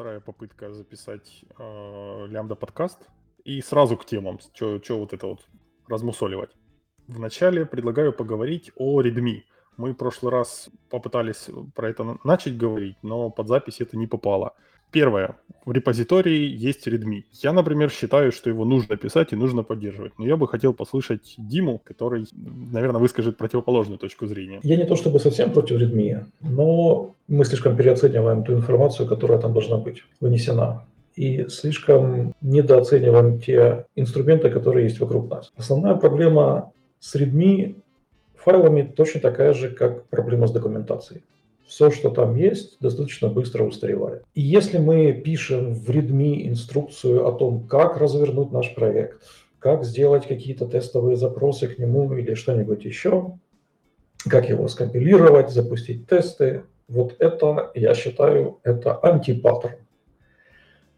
вторая попытка записать лямбда подкаст. И сразу к темам, что вот это вот размусоливать. Вначале предлагаю поговорить о Redmi. Мы в прошлый раз попытались про это начать говорить, но под запись это не попало. Первое. В репозитории есть Redmi. Я, например, считаю, что его нужно писать и нужно поддерживать. Но я бы хотел послушать Диму, который, наверное, выскажет противоположную точку зрения. Я не то чтобы совсем против Redmi, но мы слишком переоцениваем ту информацию, которая там должна быть вынесена. И слишком недооцениваем те инструменты, которые есть вокруг нас. Основная проблема с Redmi файлами точно такая же, как проблема с документацией все, что там есть, достаточно быстро устаревает. И если мы пишем в README инструкцию о том, как развернуть наш проект, как сделать какие-то тестовые запросы к нему или что-нибудь еще, как его скомпилировать, запустить тесты, вот это, я считаю, это антипаттерн.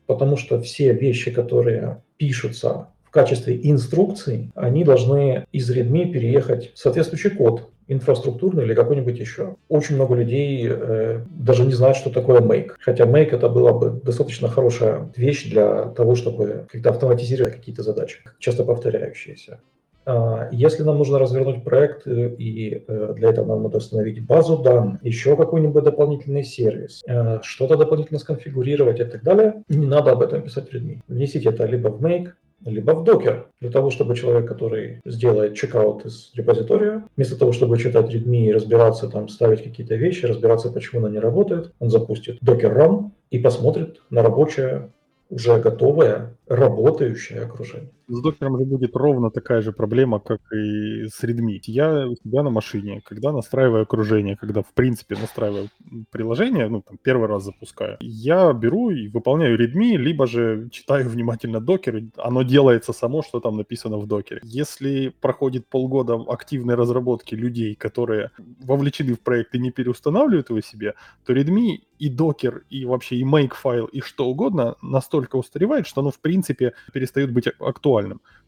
Потому что все вещи, которые пишутся в качестве инструкций, они должны из README переехать в соответствующий код, инфраструктурный или какой-нибудь еще. Очень много людей э, даже не знают, что такое Make. Хотя Make это была бы достаточно хорошая вещь для того, чтобы когда автоматизировать какие-то задачи, часто повторяющиеся. А, если нам нужно развернуть проект, э, и э, для этого нам надо установить базу данных, еще какой-нибудь дополнительный сервис, э, что-то дополнительно сконфигурировать и так далее, не надо об этом писать в Redmi. Внесите это либо в Make, либо в докер, для того, чтобы человек, который сделает чекаут из репозитория, вместо того, чтобы читать readme и разбираться, там, ставить какие-то вещи, разбираться, почему она не работает, он запустит докер run и посмотрит на рабочее уже готовое, работающее окружение. С докером же будет ровно такая же проблема, как и с Redmi. Я у себя на машине, когда настраиваю окружение, когда в принципе настраиваю приложение, ну там первый раз запускаю, я беру и выполняю Redmi, либо же читаю внимательно докер, оно делается само, что там написано в докере. Если проходит полгода активной разработки людей, которые вовлечены в проект и не переустанавливают его себе, то Redmi и докер, и вообще и make файл, и что угодно настолько устаревает, что оно в принципе перестает быть актуальным.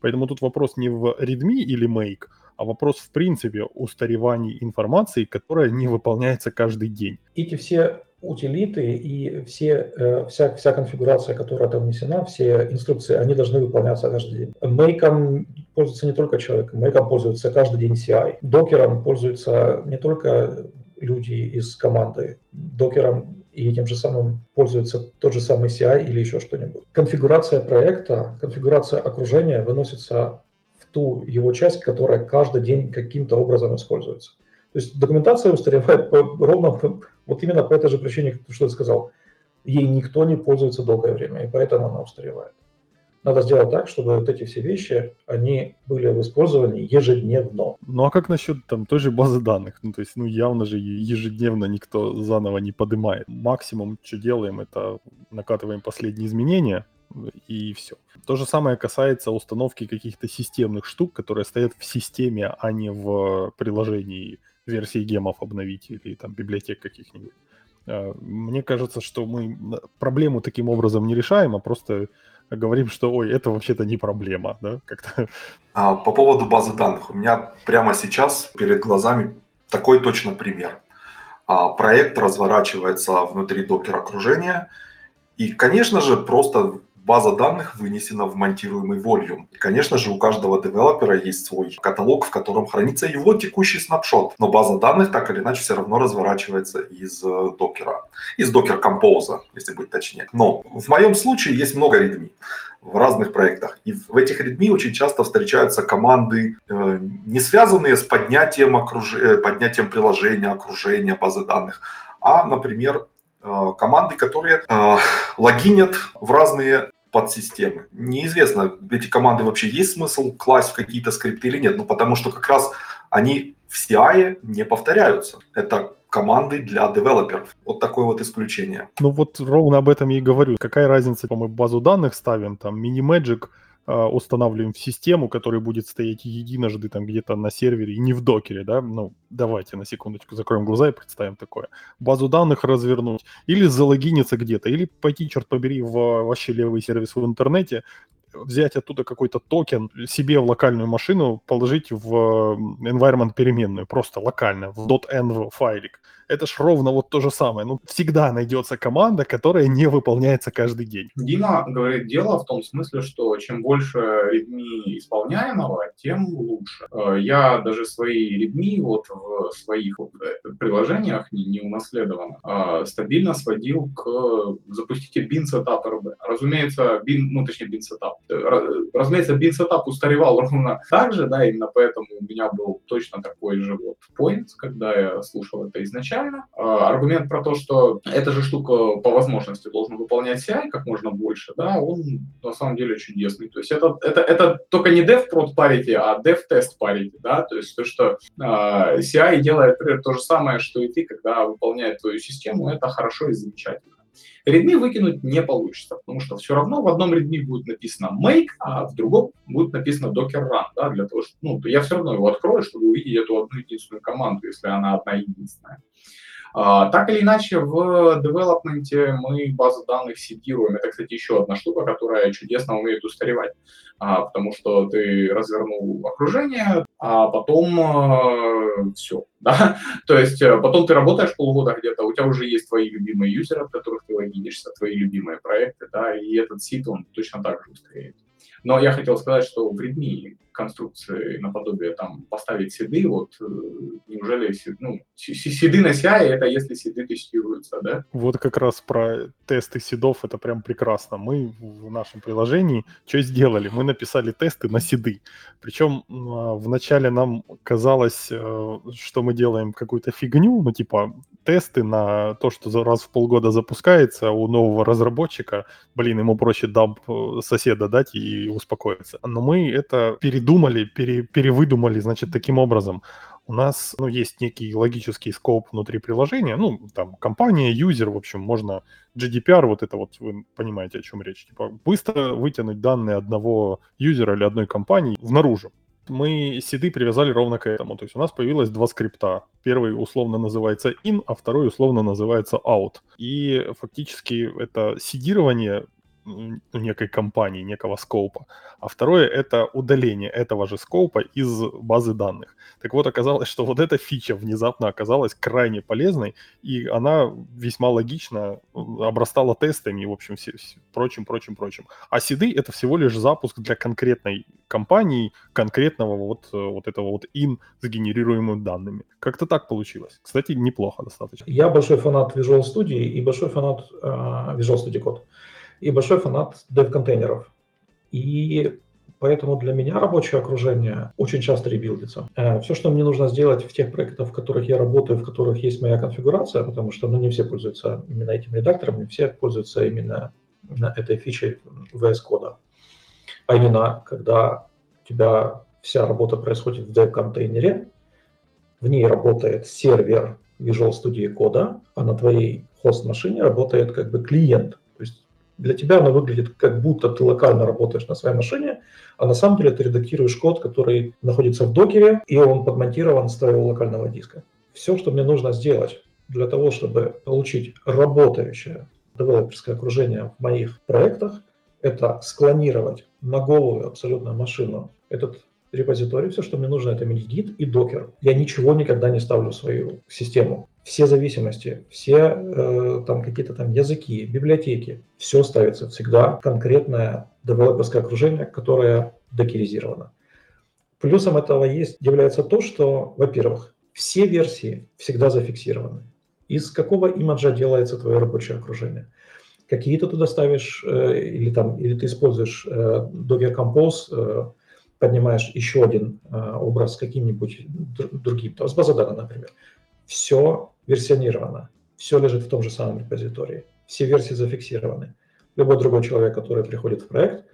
Поэтому тут вопрос не в readme или make, а вопрос в принципе устаревания информации, которая не выполняется каждый день. Эти все утилиты и все, э, вся, вся конфигурация, которая там внесена, все инструкции, они должны выполняться каждый день. Make пользуется не только человек, Make пользуется каждый день CI. Докером пользуются не только люди из команды. Докером и этим же самым пользуется тот же самый CI или еще что-нибудь. Конфигурация проекта, конфигурация окружения выносится в ту его часть, которая каждый день каким-то образом используется. То есть документация устаревает по, ровно по, вот именно по этой же причине, что я сказал. Ей никто не пользуется долгое время, и поэтому она устаревает. Надо сделать так, чтобы вот эти все вещи, они были в использовании ежедневно. Ну а как насчет там той же базы данных? Ну то есть, ну явно же ежедневно никто заново не поднимает. Максимум, что делаем, это накатываем последние изменения, и все. То же самое касается установки каких-то системных штук, которые стоят в системе, а не в приложении версии гемов обновить или там библиотек каких-нибудь. А, мне кажется, что мы проблему таким образом не решаем, а просто говорим, что, ой, это вообще-то не проблема, да, как-то. А, по поводу базы данных. У меня прямо сейчас перед глазами такой точно пример. А, проект разворачивается внутри докер-окружения, и, конечно же, просто база данных вынесена в монтируемый volume. И, конечно же, у каждого девелопера есть свой каталог, в котором хранится его текущий снапшот. Но база данных так или иначе все равно разворачивается из э, докера, из докер композа, если быть точнее. Но в моем случае есть много readme в разных проектах. И в этих readme очень часто встречаются команды, э, не связанные с поднятием, окруж... Э, поднятием приложения, окружения базы данных, а, например, команды, которые э, логинят в разные подсистемы. Неизвестно, эти команды вообще есть смысл класть в какие-то скрипты или нет, ну потому что как раз они в CI не повторяются. Это команды для девелоперов. Вот такое вот исключение. Ну вот ровно об этом я и говорю. Какая разница, мы базу данных ставим, там, а, устанавливаем в систему, которая будет стоять единожды там где-то на сервере и не в докере, да, ну, давайте на секундочку закроем глаза и представим такое. Базу данных развернуть, или залогиниться где-то, или пойти, черт побери, в вообще левый сервис в интернете, взять оттуда какой-то токен себе в локальную машину, положить в environment переменную, просто локально, в .env файлик это ж ровно вот то же самое. Ну, всегда найдется команда, которая не выполняется каждый день. Дима говорит, дело в том смысле, что чем больше редми исполняемого, тем лучше. Э, я даже свои редми вот в своих э, приложениях не, не унаследованных а стабильно сводил к запустите bin setup RB. Разумеется, bin, ну точнее bin setup. Э, разумеется, bin setup устаревал ровно так же, да, именно поэтому у меня был точно такой же вот point, когда я слушал это изначально изначально. А, аргумент про то, что эта же штука по возможности должна выполнять CI как можно больше, да, он на самом деле чудесный. То есть это, это, это только не dev prod parity, а dev test parity, да, то есть то, что CI делает, например, то же самое, что и ты, когда выполняет твою систему, это хорошо и замечательно. Редми выкинуть не получится, потому что все равно в одном редми будет написано make, а в другом будет написано docker run, да, для того, что, ну, я все равно его открою, чтобы увидеть эту одну единственную команду, если она одна единственная. А, так или иначе, в девелопменте мы базу данных сидируем. Это, кстати, еще одна штука, которая чудесно умеет устаревать, а, потому что ты развернул окружение, а потом э, все. Да? То есть э, потом ты работаешь полгода где-то, у тебя уже есть твои любимые юзеры, от которых ты логинишься, твои любимые проекты, да, и этот сит, он точно так же устареет. Но я хотел сказать, что в Redmi конструкции наподобие там поставить седы, вот э, неужели ну, седы на CI это если седы тестируются, да? Вот как раз про тесты седов это прям прекрасно. Мы в нашем приложении что сделали? Мы написали тесты на седы. Причем а, вначале нам казалось, э, что мы делаем какую-то фигню, ну типа тесты на то, что раз в полгода запускается у нового разработчика, блин, ему проще дамп э, соседа дать и успокоиться. Но мы это передумали, пере, перевыдумали, значит, таким образом. У нас ну, есть некий логический скоп внутри приложения, ну, там, компания, юзер, в общем, можно GDPR, вот это вот, вы понимаете, о чем речь, типа, быстро вытянуть данные одного юзера или одной компании внаружи мы седы привязали ровно к этому. То есть у нас появилось два скрипта. Первый условно называется in, а второй условно называется out. И фактически это сидирование некой компании, некого скопа. А второе — это удаление этого же скопа из базы данных. Так вот, оказалось, что вот эта фича внезапно оказалась крайне полезной, и она весьма логично обрастала тестами и, в общем, все, прочим, прочим, прочим. А седы — это всего лишь запуск для конкретной компании, конкретного вот, вот этого вот in с данными. Как-то так получилось. Кстати, неплохо достаточно. Я большой фанат Visual Studio и большой фанат uh, Visual Studio Code и большой фанат dev-контейнеров. И поэтому для меня рабочее окружение очень часто ребилдится. Э, Все, что мне нужно сделать в тех проектах, в которых я работаю, в которых есть моя конфигурация, потому что ну, не все пользуются именно этим редактором, не все пользуются именно, этой фичей VS кода. А именно, когда у тебя вся работа происходит в dev-контейнере, в ней работает сервер Visual Studio кода, а на твоей хост-машине работает как бы клиент для тебя оно выглядит как будто ты локально работаешь на своей машине, а на самом деле ты редактируешь код, который находится в докере, и он подмонтирован с твоего локального диска. Все, что мне нужно сделать для того, чтобы получить работающее девелоперское окружение в моих проектах, это склонировать на голую абсолютно машину этот репозиторий. Все, что мне нужно, это mini и докер. Я ничего никогда не ставлю в свою систему все зависимости, все э, там какие-то там языки, библиотеки, все ставится всегда конкретное девелоперское окружение, которое докеризировано. Плюсом этого есть, является то, что, во-первых, все версии всегда зафиксированы. Из какого имиджа делается твое рабочее окружение? Какие ты туда ставишь, э, или, там, или ты используешь э, Docker Compose, э, поднимаешь еще один э, образ каким-нибудь другим, то с базы данных, например. Все версионировано. Все лежит в том же самом репозитории. Все версии зафиксированы. Любой другой человек, который приходит в проект,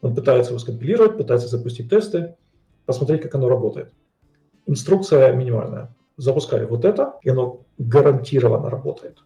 он пытается его скомпилировать, пытается запустить тесты, посмотреть, как оно работает. Инструкция минимальная. Запускай вот это, и оно гарантированно работает.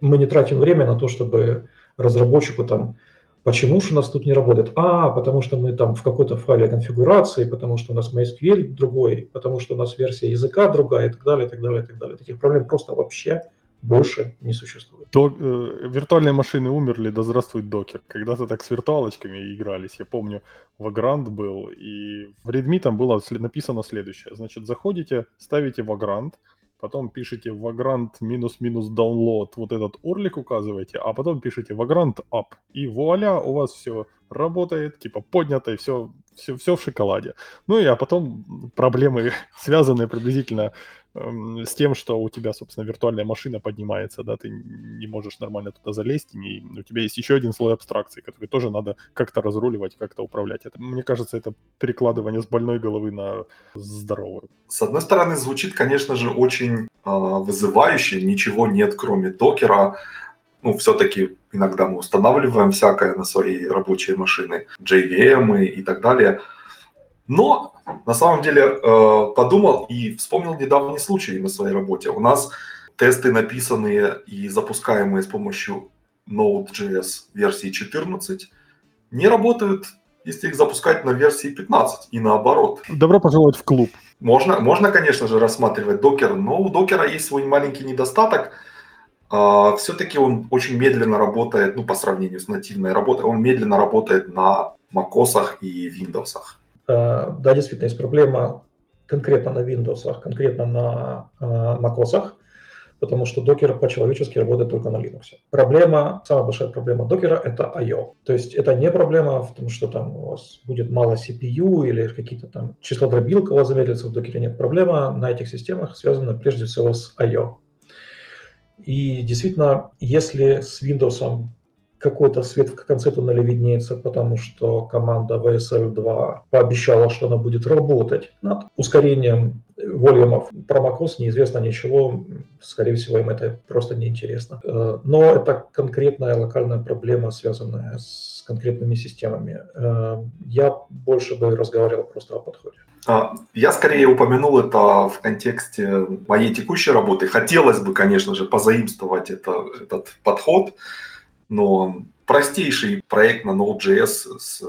Мы не тратим время на то, чтобы разработчику там Почему же у нас тут не работает? А, потому что мы там в какой-то файле конфигурации, потому что у нас MySQL другой, потому что у нас версия языка другая и так далее, и так далее, и так далее. Таких проблем просто вообще больше не существует. Док, э, виртуальные машины умерли, да здравствует докер. Когда-то так с виртуалочками игрались. Я помню, Vagrant был, и в Redmi там было написано следующее. Значит, заходите, ставите Vagrant, потом пишите Vagrant минус-минус download, вот этот орлик указываете, а потом пишите Vagrant up. И вуаля, у вас все работает, типа поднято, и все, все, все в шоколаде. Ну и а потом проблемы, связанные приблизительно с тем, что у тебя, собственно, виртуальная машина поднимается, да, ты не можешь нормально туда залезть, и у тебя есть еще один слой абстракции, который тоже надо как-то разруливать, как-то управлять. Это, мне кажется, это перекладывание с больной головы на здоровую. С одной стороны, звучит, конечно же, очень э, вызывающе, ничего нет, кроме докера, ну, все-таки иногда мы устанавливаем всякое на свои рабочие машины, JVM и так далее – но на самом деле э, подумал и вспомнил недавний случай на своей работе. У нас тесты, написанные и запускаемые с помощью Node.js версии 14, не работают, если их запускать на версии 15 и наоборот. Добро пожаловать в клуб. Можно, можно конечно же, рассматривать докер, но у докера есть свой маленький недостаток. А, Все-таки он очень медленно работает, ну, по сравнению с нативной работой, он медленно работает на macOS и Windows. Э, да, действительно, есть проблема конкретно на Windows, конкретно на э, macOS, потому что докер по-человечески работает только на Linux. Проблема, самая большая проблема докера – это I.O. То есть это не проблема в том, что там у вас будет мало CPU или какие-то там числодробилка у вас замедлится в докере. Нет, проблема на этих системах связана прежде всего с I.O. И действительно, если с Windows какой-то свет в конце туннеля виднеется, потому что команда VSL2 пообещала, что она будет работать над ускорением волюмов. Про macOS неизвестно ничего, скорее всего, им это просто неинтересно. Э, но это конкретная локальная проблема, связанная с конкретными системами. Э, я больше бы разговаривал просто о подходе. А, я скорее упомянул это в контексте моей текущей работы. Хотелось бы, конечно же, позаимствовать это, этот подход, но простейший проект на Node.js с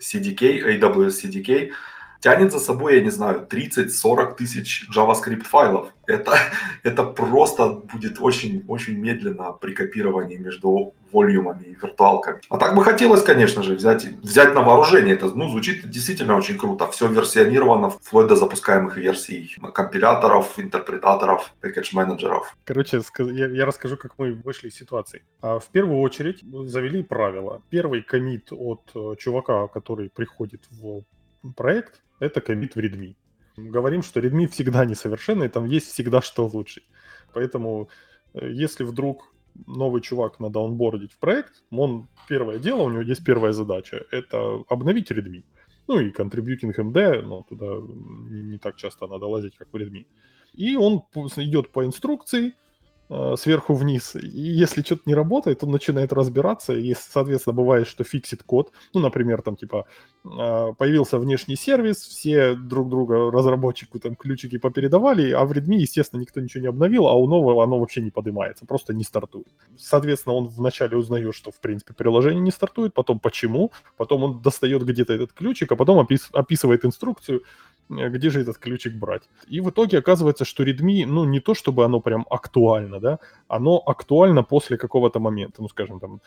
CDK, AWS CDK, тянет за собой, я не знаю, 30-40 тысяч JavaScript файлов. Это, это просто будет очень-очень медленно при копировании между волюмами и виртуалками. А так бы хотелось, конечно же, взять, взять на вооружение. Это ну, звучит действительно очень круто. Все версионировано вплоть до запускаемых версий компиляторов, интерпретаторов, пакетж-менеджеров. Короче, я, расскажу, как мы вышли из ситуации. А в первую очередь завели правила. Первый комит от э, чувака, который приходит в проект, это комит в Redmi. Говорим, что Redmi всегда несовершенный, там есть всегда что улучшить. Поэтому, э, если вдруг новый чувак надо онбордить в проект, он первое дело, у него есть первая задача, это обновить Redmi. Ну и contributing MD, но туда не, так часто надо лазить, как в Redmi. И он идет по инструкции, сверху вниз. И если что-то не работает, он начинает разбираться, и, соответственно, бывает, что фиксит код. Ну, например, там, типа, а, появился внешний сервис, все друг друга, разработчику там ключики попередавали, а в Redmi, естественно, никто ничего не обновил, а у нового оно вообще не поднимается, просто не стартует. Соответственно, он вначале узнает, что, в принципе, приложение не стартует, потом почему, потом он достает где-то этот ключик, а потом опис- описывает инструкцию, Э, где же этот ключик брать. И в итоге оказывается, что Redmi, ну, не то чтобы оно прям актуально, да, оно актуально после какого-то момента, ну, скажем, там,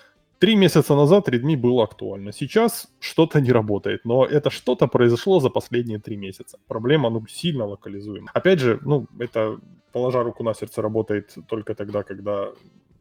Три месяца назад Redmi было актуально. Сейчас что-то не работает, но это что-то произошло за последние три месяца. Проблема, ну, сильно локализуема. Опять же, ну, это, положа руку на сердце, работает только тогда, когда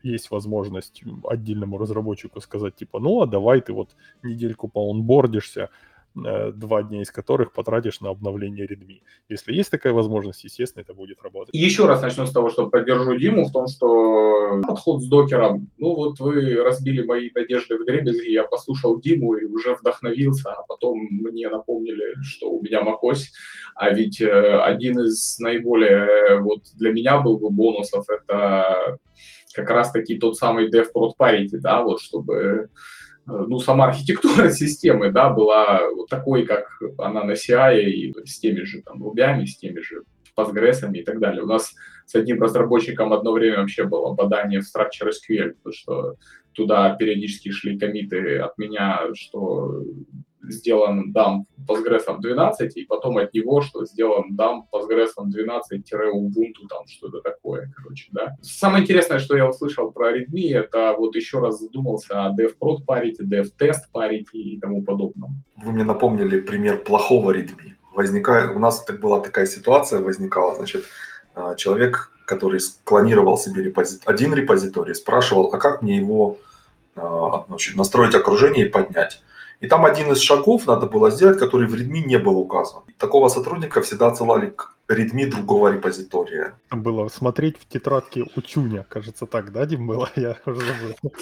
есть возможность отдельному разработчику сказать, типа, ну, а давай ты вот недельку поонбордишься, два дня из которых потратишь на обновление Redmi. Если есть такая возможность, естественно, это будет работать. Еще раз начну с того, что поддержу Диму в том, что подход с докером, ну вот вы разбили мои надежды в дребезги, я послушал Диму и уже вдохновился, а потом мне напомнили, что у меня macOS, а ведь э, один из наиболее э, вот для меня был бы бонусов, это как раз-таки тот самый DevProt Parity, да, вот чтобы Э, ну, сама архитектура системы, да, была вот такой, как она на CI, и с теми же там рубями, с теми же Postgres и так далее. У нас с одним разработчиком одно время вообще было бадание в Structure SQL, потому что туда периодически шли комиты от меня, что сделан дамп Postgres 12, и потом от него, что сделан дамп Postgres 12-Ubuntu, там что-то такое, короче, да. Самое интересное, что я услышал про Redmi, это вот еще раз задумался о DevProd parity, DevTest parity и тому подобном. Вы мне напомнили пример плохого Redmi. Возникает, у нас так была такая ситуация возникала, значит, а, человек, который склонировал себе репозит, один репозиторий, спрашивал, а как мне его а, значит, настроить окружение и поднять. И там один из шагов надо было сделать, который в Redmi не был указан. Такого сотрудника всегда отсылали к Redmi другого репозитория. Там было смотреть в тетрадке учуня, кажется, так, да, Дим, было? Я уже забыл.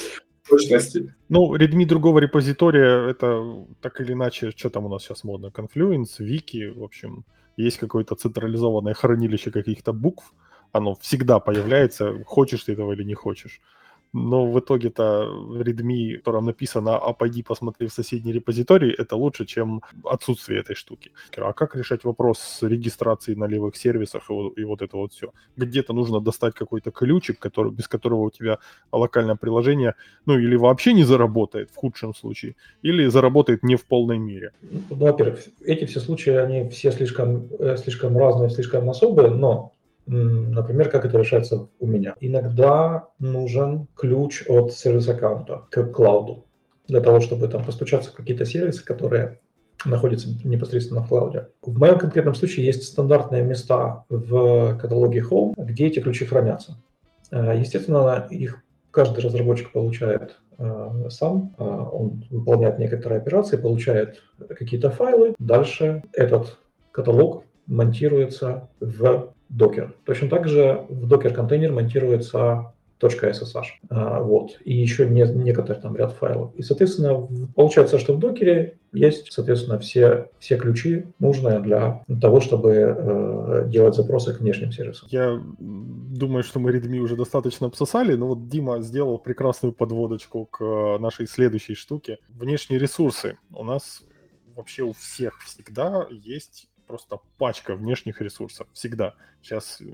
Точности. Ну, Redmi другого репозитория, это так или иначе, что там у нас сейчас модно? Confluence, Wiki, в общем, есть какое-то централизованное хранилище каких-то букв, оно всегда появляется, хочешь ты этого или не хочешь но в итоге-то в Redmi, в котором написано «а пойди посмотри в соседний репозиторий», это лучше, чем отсутствие этой штуки. А как решать вопрос с регистрацией на левых сервисах и вот, и вот это вот все? Где-то нужно достать какой-то ключик, который, без которого у тебя локальное приложение, ну или вообще не заработает в худшем случае, или заработает не в полной мере. Ну, во-первых, эти все случаи, они все слишком, э, слишком разные, слишком особые, но Например, как это решается у меня. Иногда нужен ключ от сервис-аккаунта к клауду для того, чтобы там постучаться в какие-то сервисы, которые находятся непосредственно в клауде. В моем конкретном случае есть стандартные места в каталоге Home, где эти ключи хранятся. Э, естественно, их каждый разработчик получает э, сам, э, он выполняет некоторые операции, получает какие-то файлы. Дальше этот каталог монтируется в Docker. Точно так же в Docker контейнер монтируется .ssh. А, вот. И еще не, некоторый там ряд файлов. И, соответственно, получается, что в докере есть, соответственно, все, все ключи, нужные для того, чтобы э, делать запросы к внешним сервисам. Я думаю, что мы Redmi уже достаточно обсосали, но вот Дима сделал прекрасную подводочку к нашей следующей штуке. Внешние ресурсы. У нас вообще у всех всегда есть просто пачка внешних ресурсов, всегда. Сейчас э,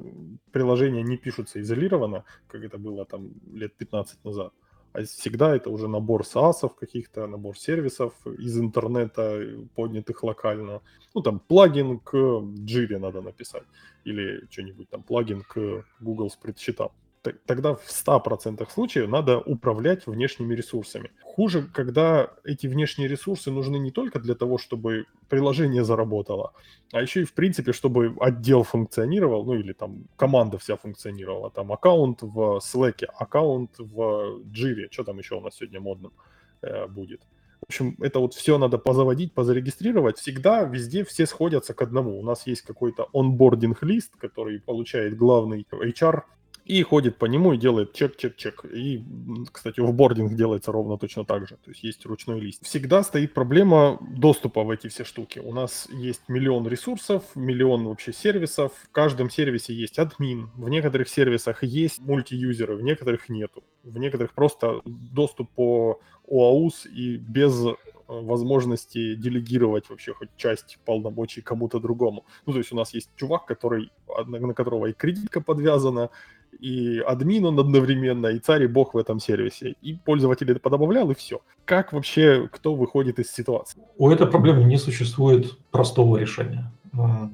приложения не пишутся изолированно, как это было там лет 15 назад, а всегда это уже набор SaaS каких-то, набор сервисов из интернета, поднятых локально. Ну, там, плагин к Jira надо написать, или что-нибудь там, плагин к Google спредсчетам тогда в 100% случаев надо управлять внешними ресурсами. Хуже, когда эти внешние ресурсы нужны не только для того, чтобы приложение заработало, а еще и в принципе, чтобы отдел функционировал, ну или там команда вся функционировала. Там аккаунт в Slack, аккаунт в Jira, что там еще у нас сегодня модным э, будет. В общем, это вот все надо позаводить, позарегистрировать. Всегда везде все сходятся к одному. У нас есть какой-то онбординг-лист, который получает главный HR и ходит по нему и делает чек-чек-чек. И, кстати, в бординг делается ровно точно так же. То есть есть ручной лист. Всегда стоит проблема доступа в эти все штуки. У нас есть миллион ресурсов, миллион вообще сервисов. В каждом сервисе есть админ. В некоторых сервисах есть мультиюзеры, в некоторых нету. В некоторых просто доступ по ОАУС и без э, возможности делегировать вообще хоть часть полномочий кому-то другому. Ну, то есть у нас есть чувак, который, на которого и кредитка подвязана, и админ он одновременно, и царь и бог в этом сервисе. И пользователь это подобавлял, и все. Как вообще, кто выходит из ситуации? У этой проблемы не существует простого решения.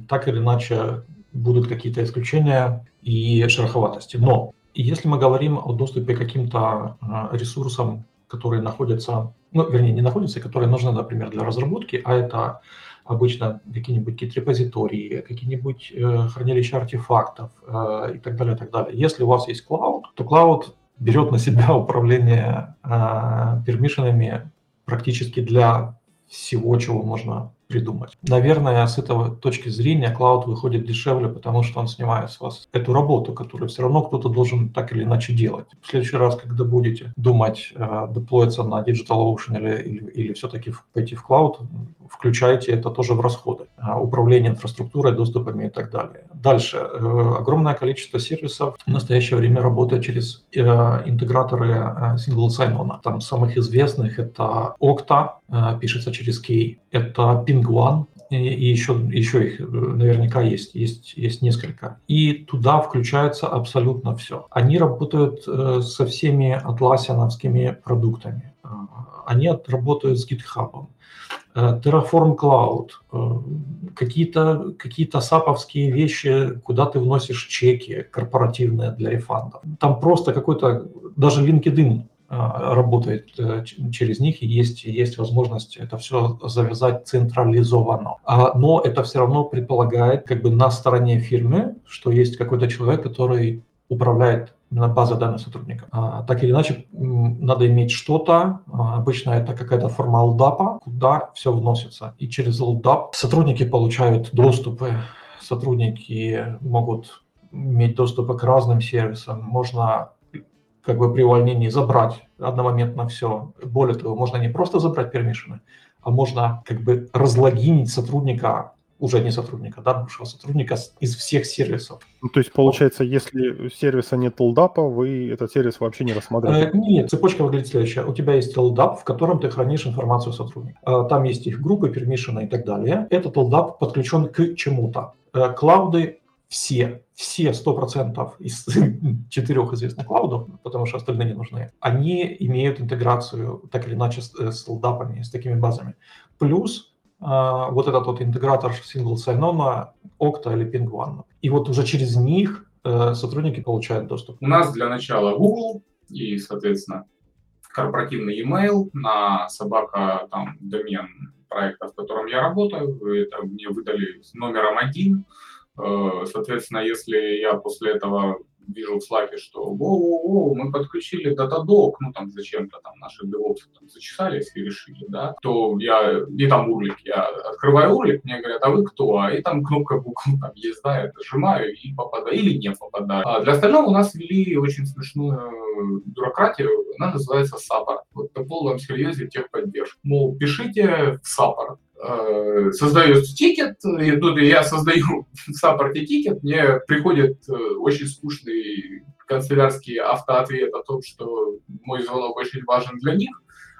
Так или иначе будут какие-то исключения и шероховатости. Но если мы говорим о доступе к каким-то а, ресурсам, которые находятся, ну, вернее, не находятся, которые нужны, например, для разработки, а это обычно какие-нибудь гид-репозитории, какие-нибудь э, хранилища артефактов э, и так далее, и так далее. Если у вас есть клауд, то клауд берет на себя управление э, пермишинами практически для всего, чего можно придумать. Наверное, с этого точки зрения клауд выходит дешевле, потому что он снимает с вас эту работу, которую все равно кто-то должен так или иначе делать. В следующий раз, когда будете думать, э, деплоиться на DigitalOcean или, или, или все-таки пойти в клауд, включайте это тоже в расходы. Э, управление инфраструктурой, доступами и так далее. Дальше. Э, огромное количество сервисов в настоящее время работает через э, интеграторы э, single sign-on. Там самых известных это Okta, э, пишется через Key, это Ping One, и еще, еще их э, наверняка есть, есть, есть несколько. И туда включается абсолютно все. Они работают э, со всеми атласиановскими продуктами. Э, они работают с GitHub. Terraform Cloud, какие-то какие саповские вещи, куда ты вносишь чеки корпоративные для рефандов. Там просто какой-то, даже LinkedIn работает э, через них, и есть, есть возможность это все завязать централизованно. А, но это все равно предполагает как бы на стороне фирмы, что есть какой-то человек, который управляет на базой данных сотрудников. А, так или иначе, надо иметь что-то, обычно это какая-то форма LDAP, куда все вносится. И через LDAP сотрудники получают доступы, сотрудники могут иметь доступы к разным сервисам. Можно как бы при увольнении забрать одномоментно все. Более того, можно не просто забрать пермишины, а можно как бы разлогинить сотрудника, уже не сотрудника, да, бывшего сотрудника из всех сервисов. Ну, то есть, получается, если сервиса нет лдапа, вы этот сервис вообще не рассматриваете? Э, нет, цепочка выглядит следующая. У тебя есть LDAP, в котором ты хранишь информацию сотрудника. Э, там есть их группы, пермишины и так далее. Этот LDAP подключен к чему-то. Э, клауды все, все 100% из четырех известных клаудов, потому что остальные не нужны, они имеют интеграцию так или иначе с, э, с лдапами, с такими базами. Плюс э, вот этот вот интегратор single sign-on, Okta или Ping. И вот уже через них э, сотрудники получают доступ. У нас для начала Google и, соответственно, корпоративный email на собака там домен проекта, в котором я работаю. Это мне выдали номером один соответственно, если я после этого вижу в Slack, что воу-воу-воу, мы подключили Datadog, ну там зачем-то там наши девопсы там зачесались и решили, да, то я, и там урлик, я открываю урлик, мне говорят, а вы кто? А и там кнопка Google там есть, да, я нажимаю и попадаю, или не попадаю. А для остального у нас ввели очень смешную бюрократию, она называется support. Вот на полном серьезе техподдержка. Мол, пишите в Э, создается тикет, и тут я создаю в саппорте тикет, мне приходит э, очень скучный канцелярский автоответ о том, что мой звонок очень важен для них,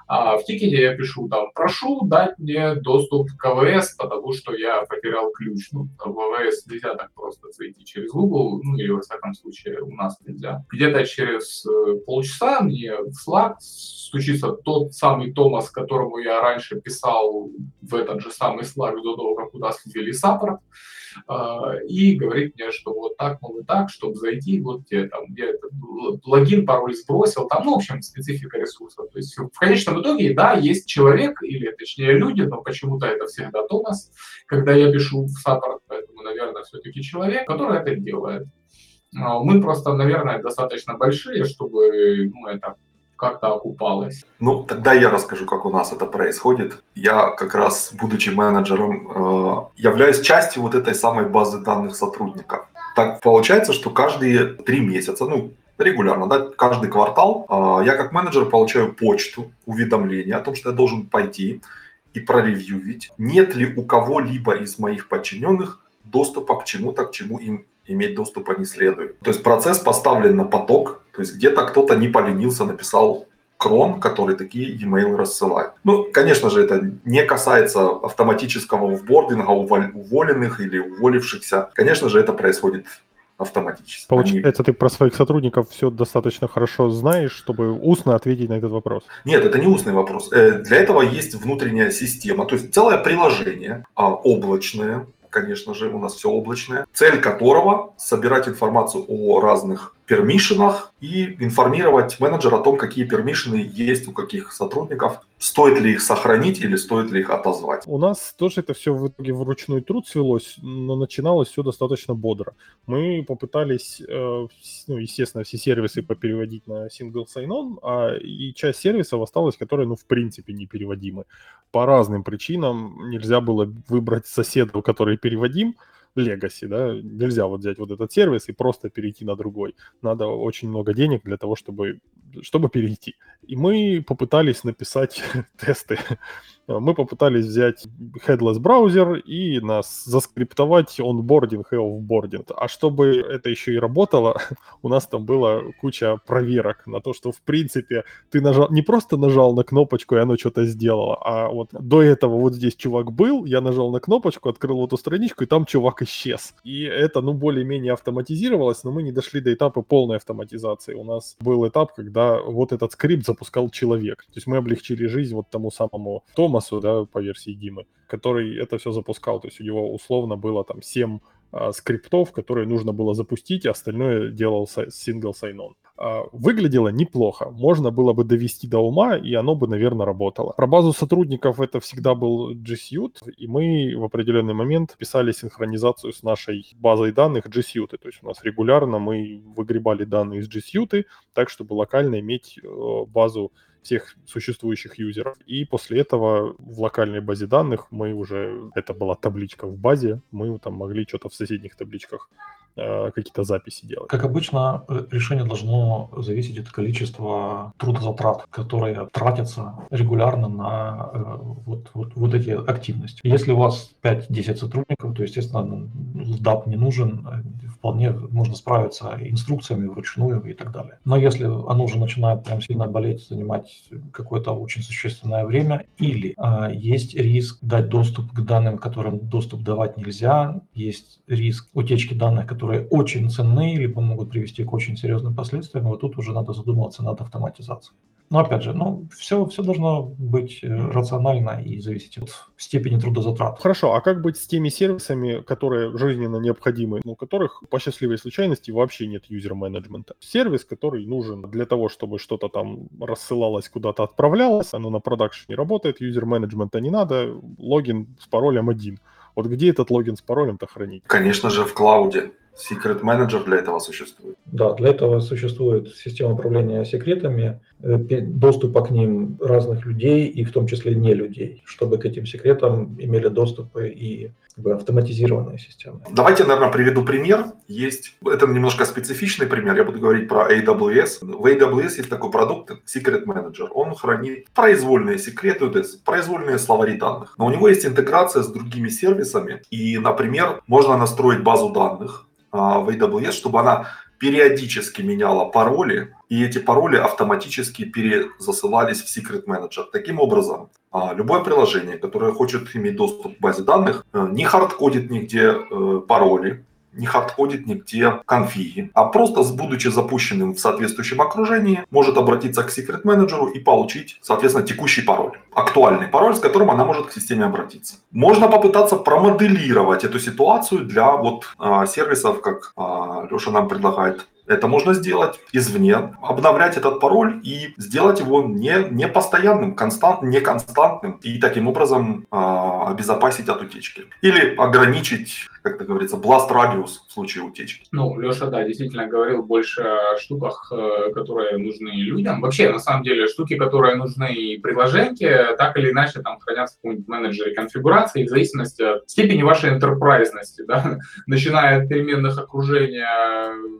а в тикете я пишу там, прошу дать мне доступ к AWS, потому что я потерял ключ. Ну, в AWS нельзя так просто зайти через Google, ну или во всяком случае у нас нельзя. Где-то через э, полчаса мне в Slack стучится тот самый Томас, которому я раньше писал в этот же самый Slack до того, как нас ввели саппорт, и говорит мне, что вот так, мол, и так, чтобы зайти, вот где там, где это, логин, пароль сбросил, там, ну, в общем, специфика ресурса. То есть в конечном итоге, да, есть человек, или точнее люди, но почему-то это всегда Томас, когда я пишу в саппорт, поэтому, наверное, все-таки человек, который это делает. А, мы просто, наверное, достаточно большие, чтобы ну, это как-то окупалось? Ну, тогда я расскажу, как у нас это происходит. Я как раз, будучи менеджером, э, являюсь частью вот этой самой базы данных сотрудников. Так получается, что каждые три месяца, ну, регулярно, да, каждый квартал э, я как менеджер получаю почту, уведомление о том, что я должен пойти и проревьювить, нет ли у кого-либо из моих подчиненных доступа к чему-то, к чему им иметь доступа не следует. То есть процесс поставлен на поток, то есть где-то кто-то не поленился, написал крон, который такие e-mail рассылает. Ну, конечно же, это не касается автоматического вбординга уволенных или уволившихся. Конечно же, это происходит автоматически. Получается, Они... ты про своих сотрудников все достаточно хорошо знаешь, чтобы устно ответить на этот вопрос? Нет, это не устный вопрос. Э, для этого есть внутренняя система, то есть целое приложение а, облачное, конечно же, у нас все облачное, цель которого собирать информацию о разных пермишинах и информировать менеджера о том, какие пермишины есть у каких сотрудников, стоит ли их сохранить или стоит ли их отозвать. У нас тоже это все в итоге вручную труд свелось, но начиналось все достаточно бодро. Мы попытались, э, ну, естественно, все сервисы попереводить на single sign-on, а и часть сервисов осталась, которые, ну, в принципе, не переводимы. По разным причинам нельзя было выбрать соседов, которые переводим, Legacy, да, нельзя вот взять вот этот сервис и просто перейти на другой. Надо очень много денег для того, чтобы, чтобы перейти. И мы попытались написать тесты мы попытались взять headless браузер и нас заскриптовать онбординг и офбординг. А чтобы это еще и работало, у нас там была куча проверок на то, что в принципе ты нажал, не просто нажал на кнопочку и оно что-то сделало, а вот до этого вот здесь чувак был, я нажал на кнопочку, открыл эту страничку, и там чувак исчез. И это, ну, более-менее автоматизировалось, но мы не дошли до этапа полной автоматизации. У нас был этап, когда вот этот скрипт запускал человек. То есть мы облегчили жизнь вот тому самому Томасу, да, по версии Димы, который это все запускал. То есть у него условно было там 7 а, скриптов, которые нужно было запустить, и остальное делал sign-on. А, выглядело неплохо. Можно было бы довести до ума, и оно бы, наверное, работало. Про базу сотрудников это всегда был G Suite, и мы в определенный момент писали синхронизацию с нашей базой данных G Suite. То есть у нас регулярно мы выгребали данные из G Suite, так, чтобы локально иметь э, базу всех существующих юзеров. И после этого в локальной базе данных мы уже, это была табличка в базе, мы там могли что-то в соседних табличках какие-то записи делать. Как обычно, э, решение должно зависеть от количества трудозатрат, которые тратятся регулярно на э, вот, вот, вот эти активности. Если у вас 5-10 сотрудников, то, естественно, DAP не нужен, вполне можно справиться инструкциями вручную и так далее. Но если оно уже начинает прям сильно болеть, занимать какое-то очень существенное время, или э, есть риск дать доступ к данным, которым доступ давать нельзя, есть риск утечки данных, которые которые очень ценны, либо могут привести к очень серьезным последствиям, вот тут уже надо задумываться над автоматизацией. Но опять же, ну, все, все должно быть э, рационально и зависеть от степени трудозатрат. Хорошо, а как быть с теми сервисами, которые жизненно необходимы, у которых по счастливой случайности вообще нет юзер-менеджмента? Сервис, который нужен для того, чтобы что-то там рассылалось, куда-то отправлялось, оно на продакшене работает, юзер-менеджмента не надо, логин с паролем один. Вот где этот логин с паролем-то хранить? Конечно же, в клауде. Secret Manager для этого существует. Да, для этого существует система управления секретами, э, доступа к ним разных людей и в том числе не людей, чтобы к этим секретам имели доступы и автоматизированные системы. Давайте, наверное, приведу пример. Есть, это немножко специфичный пример, я буду говорить про AWS. В AWS есть такой продукт Secret Manager. Он хранит произвольные секреты, произвольные словари данных. Но у него есть интеграция с другими сервисами. И, например, можно настроить базу данных, а, в AWS, чтобы она периодически меняла пароли, и эти пароли автоматически перезасылались в Secret Manager. Таким образом, а, любое приложение, которое хочет иметь доступ к базе данных, э, не хардкодит нигде э, пароли, не хардкодит нигде конфиги, а просто, будучи запущенным в соответствующем окружении, может обратиться к секрет менеджеру и получить, соответственно, текущий пароль, актуальный пароль, с которым она может к системе обратиться. Можно попытаться промоделировать эту ситуацию для вот э, сервисов, как э, Леша нам предлагает это можно сделать извне, обновлять этот пароль и сделать его не, не постоянным, констант, не константным и таким образом э, обезопасить от утечки. Или ограничить как это говорится, blast радиус в случае утечки. Ну, Леша, да, действительно говорил больше о штуках, э, которые нужны людям. Вообще, на самом деле, штуки, которые нужны и приложению, так или иначе там хранятся в каком-нибудь менеджере конфигурации в зависимости от степени вашей enterprise, да, начиная от переменных окружения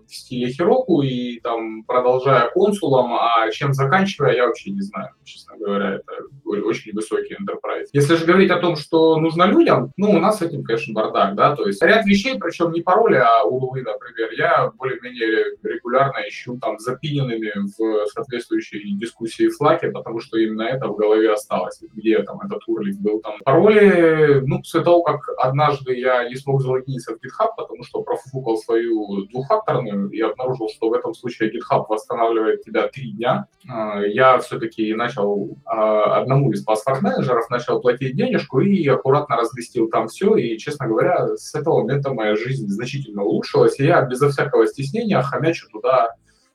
в стиле Heroku и там продолжая консулом, а чем заканчивая, я вообще не знаю, честно говоря, это очень высокий enterprise. Если же говорить о том, что нужно людям, ну, у нас с этим, конечно, бардак, да, то есть есть ряд вещей, причем не пароли, а урлы, например, я более-менее регулярно ищу там запиненными в соответствующей дискуссии Slack, потому что именно это в голове осталось, где там этот урлик был. Там пароли, ну, после того, как однажды я не смог залогиниться в GitHub, потому что профукал свою двухфакторную и обнаружил, что в этом случае GitHub восстанавливает тебя три дня, а, я все-таки начал а, одному из паспорт-менеджеров начал платить денежку и аккуратно разместил там все, и, честно говоря, с этого момента моя жизнь значительно улучшилась, и я безо всякого стеснения хомячу туда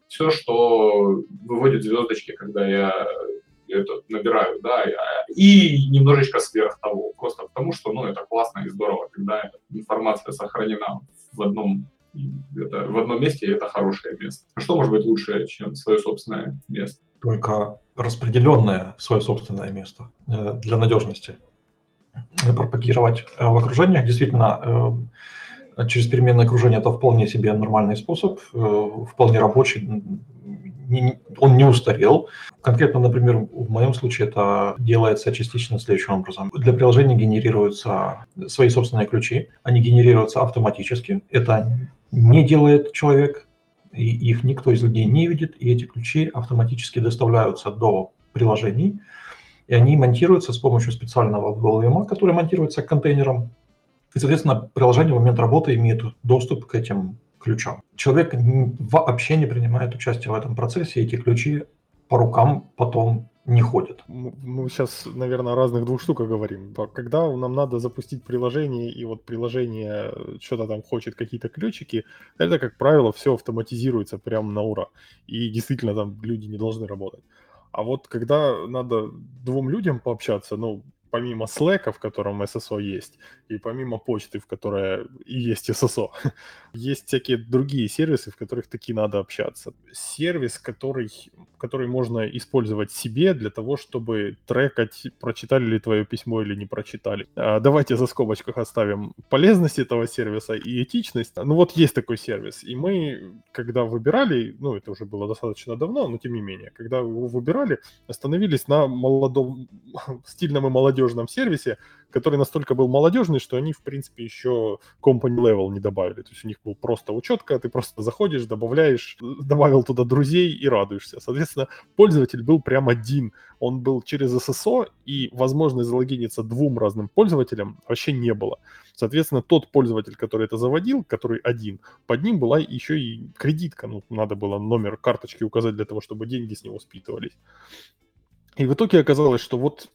все, что выводит звездочки, когда я это набираю, да, и немножечко сверх того, просто потому что, ну, это классно и здорово, когда информация сохранена в одном это, в одном месте, и это хорошее место. А что может быть лучше, чем свое собственное место? Только распределенное свое собственное место э, для надежности пропагировать э, в окружениях. Действительно, э, через переменное окружение это вполне себе нормальный способ, э, вполне рабочий, он не устарел. Конкретно, например, в моем случае это делается частично следующим образом. Для приложения генерируются свои собственные ключи, они генерируются автоматически. Это не делает человек, и их никто из людей не видит, и эти ключи автоматически доставляются до приложений, и они монтируются с помощью специального VLM, который монтируется к контейнерам. И, соответственно, приложение в момент работы имеет доступ к этим ключам. Человек вообще не принимает участие в этом процессе, эти ключи по рукам потом не ходят. Мы сейчас, наверное, о разных двух штуках говорим. Когда нам надо запустить приложение, и вот приложение что-то там хочет, какие-то ключики, это, как правило, все автоматизируется прямо на ура. И действительно там люди не должны работать. А вот когда надо двум людям пообщаться, ну, помимо Slack, в котором SSO есть, и помимо почты, в которой и есть SSO, есть всякие другие сервисы, в которых таки надо общаться. Сервис, который, который можно использовать себе для того, чтобы трекать, прочитали ли твое письмо или не прочитали. А давайте за скобочках оставим полезность этого сервиса и этичность. Ну вот есть такой сервис, и мы, когда выбирали, ну это уже было достаточно давно, но тем не менее, когда его выбирали, остановились на молодом, стильном и молодежном сервисе, который настолько был молодежный, что они, в принципе, еще company level не добавили. То есть у них был просто учетка, ты просто заходишь, добавляешь, добавил туда друзей и радуешься. Соответственно, пользователь был прям один. Он был через SSO, и возможность залогиниться двум разным пользователям вообще не было. Соответственно, тот пользователь, который это заводил, который один, под ним была еще и кредитка. Ну, надо было номер карточки указать для того, чтобы деньги с него спитывались. И в итоге оказалось, что вот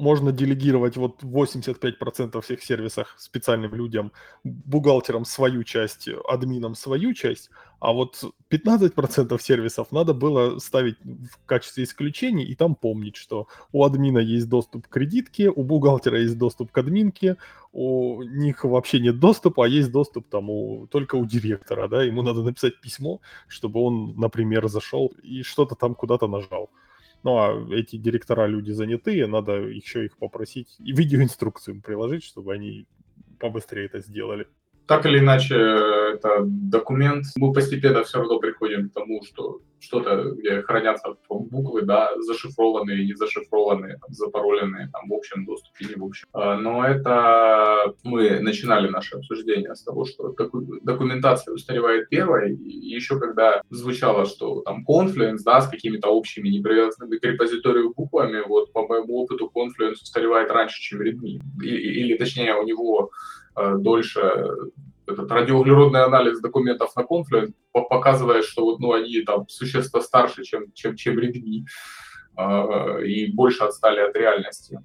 можно делегировать вот 85% всех сервисах специальным людям, бухгалтерам свою часть, админам свою часть, а вот 15% сервисов надо было ставить в качестве исключений и там помнить, что у админа есть доступ к кредитке, у бухгалтера есть доступ к админке, у них вообще нет доступа, а есть доступ там у, только у директора, да, ему надо написать письмо, чтобы он, например, зашел и что-то там куда-то нажал. Ну, а эти директора люди занятые, надо еще их попросить и видеоинструкцию приложить, чтобы они побыстрее это сделали. Так или иначе, это документ. Мы постепенно все равно приходим к тому, что что-то, где хранятся буквы, да, зашифрованные, не зашифрованные, там, запароленные, там, в общем доступе, не в общем. А, но это мы начинали наше обсуждение с того, что документация устаревает первой, и еще когда звучало, что там Confluence, да, с какими-то общими непривязанными к репозиторию буквами, вот по моему опыту Confluence устаревает раньше, чем Redmi. Или, или точнее, у него дольше этот радиоуглеродный анализ документов на Confluence показывает, что вот, ну, они там существенно старше, чем, чем, чем Redmi, э, и больше отстали от реальности.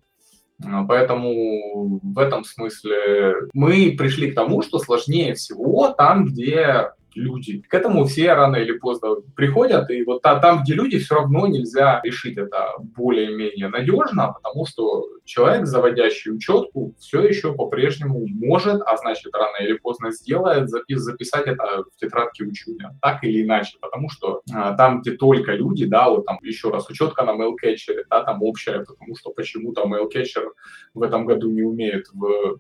А, поэтому в этом смысле мы пришли к тому, что сложнее всего там, где люди. К этому все рано или поздно приходят, и вот там, где люди, все равно нельзя решить это более-менее надежно, потому что человек, заводящий учетку, все еще по-прежнему может, а значит, рано или поздно сделает, запис, записать это в тетрадке учения, так или иначе, потому что а, там, где только люди, да, вот там еще раз учетка на mailcatcher, да, там общая, потому что почему-то mailcatcher в этом году не умеет в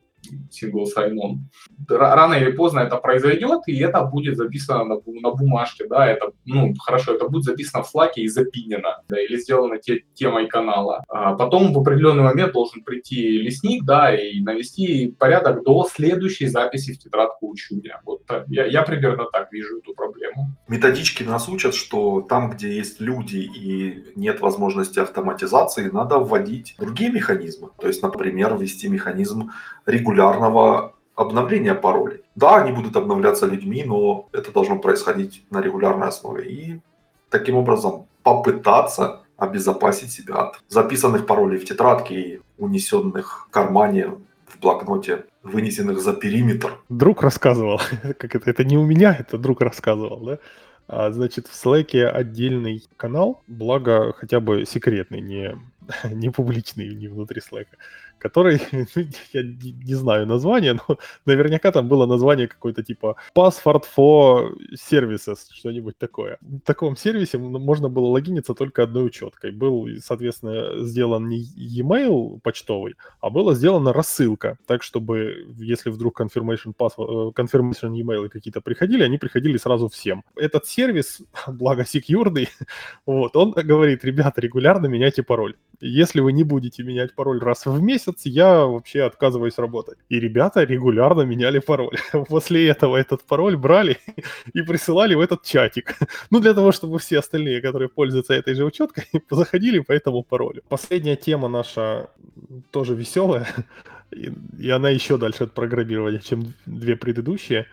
single sign-on. Рано или поздно это произойдет, и это будет записано на, на бумажке, да, это, ну, хорошо, это будет записано в флаке и запинено, да, или сделано те, темой канала. А потом в определенный момент должен прийти лесник, да, и навести порядок до следующей записи в тетрадку учения. Вот я, я примерно так вижу эту проблему. Методички нас учат, что там, где есть люди и нет возможности автоматизации, надо вводить другие механизмы. То есть, например, ввести механизм регулярного обновления паролей. Да, они будут обновляться людьми, но это должно происходить на регулярной основе. И таким образом попытаться обезопасить себя от записанных паролей в тетрадке и унесенных в кармане, в блокноте, вынесенных за периметр. Друг рассказывал, как это, это не у меня, это друг рассказывал, да? А, значит, в Slack отдельный канал, благо хотя бы секретный, не, не публичный, не внутри Slack который, я не знаю название, но наверняка там было название какое-то типа Password for Services, что-нибудь такое. В таком сервисе можно было логиниться только одной учеткой. Был, соответственно, сделан не e-mail почтовый, а была сделана рассылка, так чтобы, если вдруг confirmation, password, э, confirmation e-mail какие-то приходили, они приходили сразу всем. Этот сервис, благо секьюрный, вот, он говорит, ребята, регулярно меняйте пароль. Если вы не будете менять пароль раз в месяц, я вообще отказываюсь работать. И ребята регулярно меняли пароль. После этого этот пароль брали и присылали в этот чатик. Ну, для того, чтобы все остальные, которые пользуются этой же учеткой, заходили по этому паролю. Последняя тема наша тоже веселая, и она еще дальше от программирования, чем две предыдущие.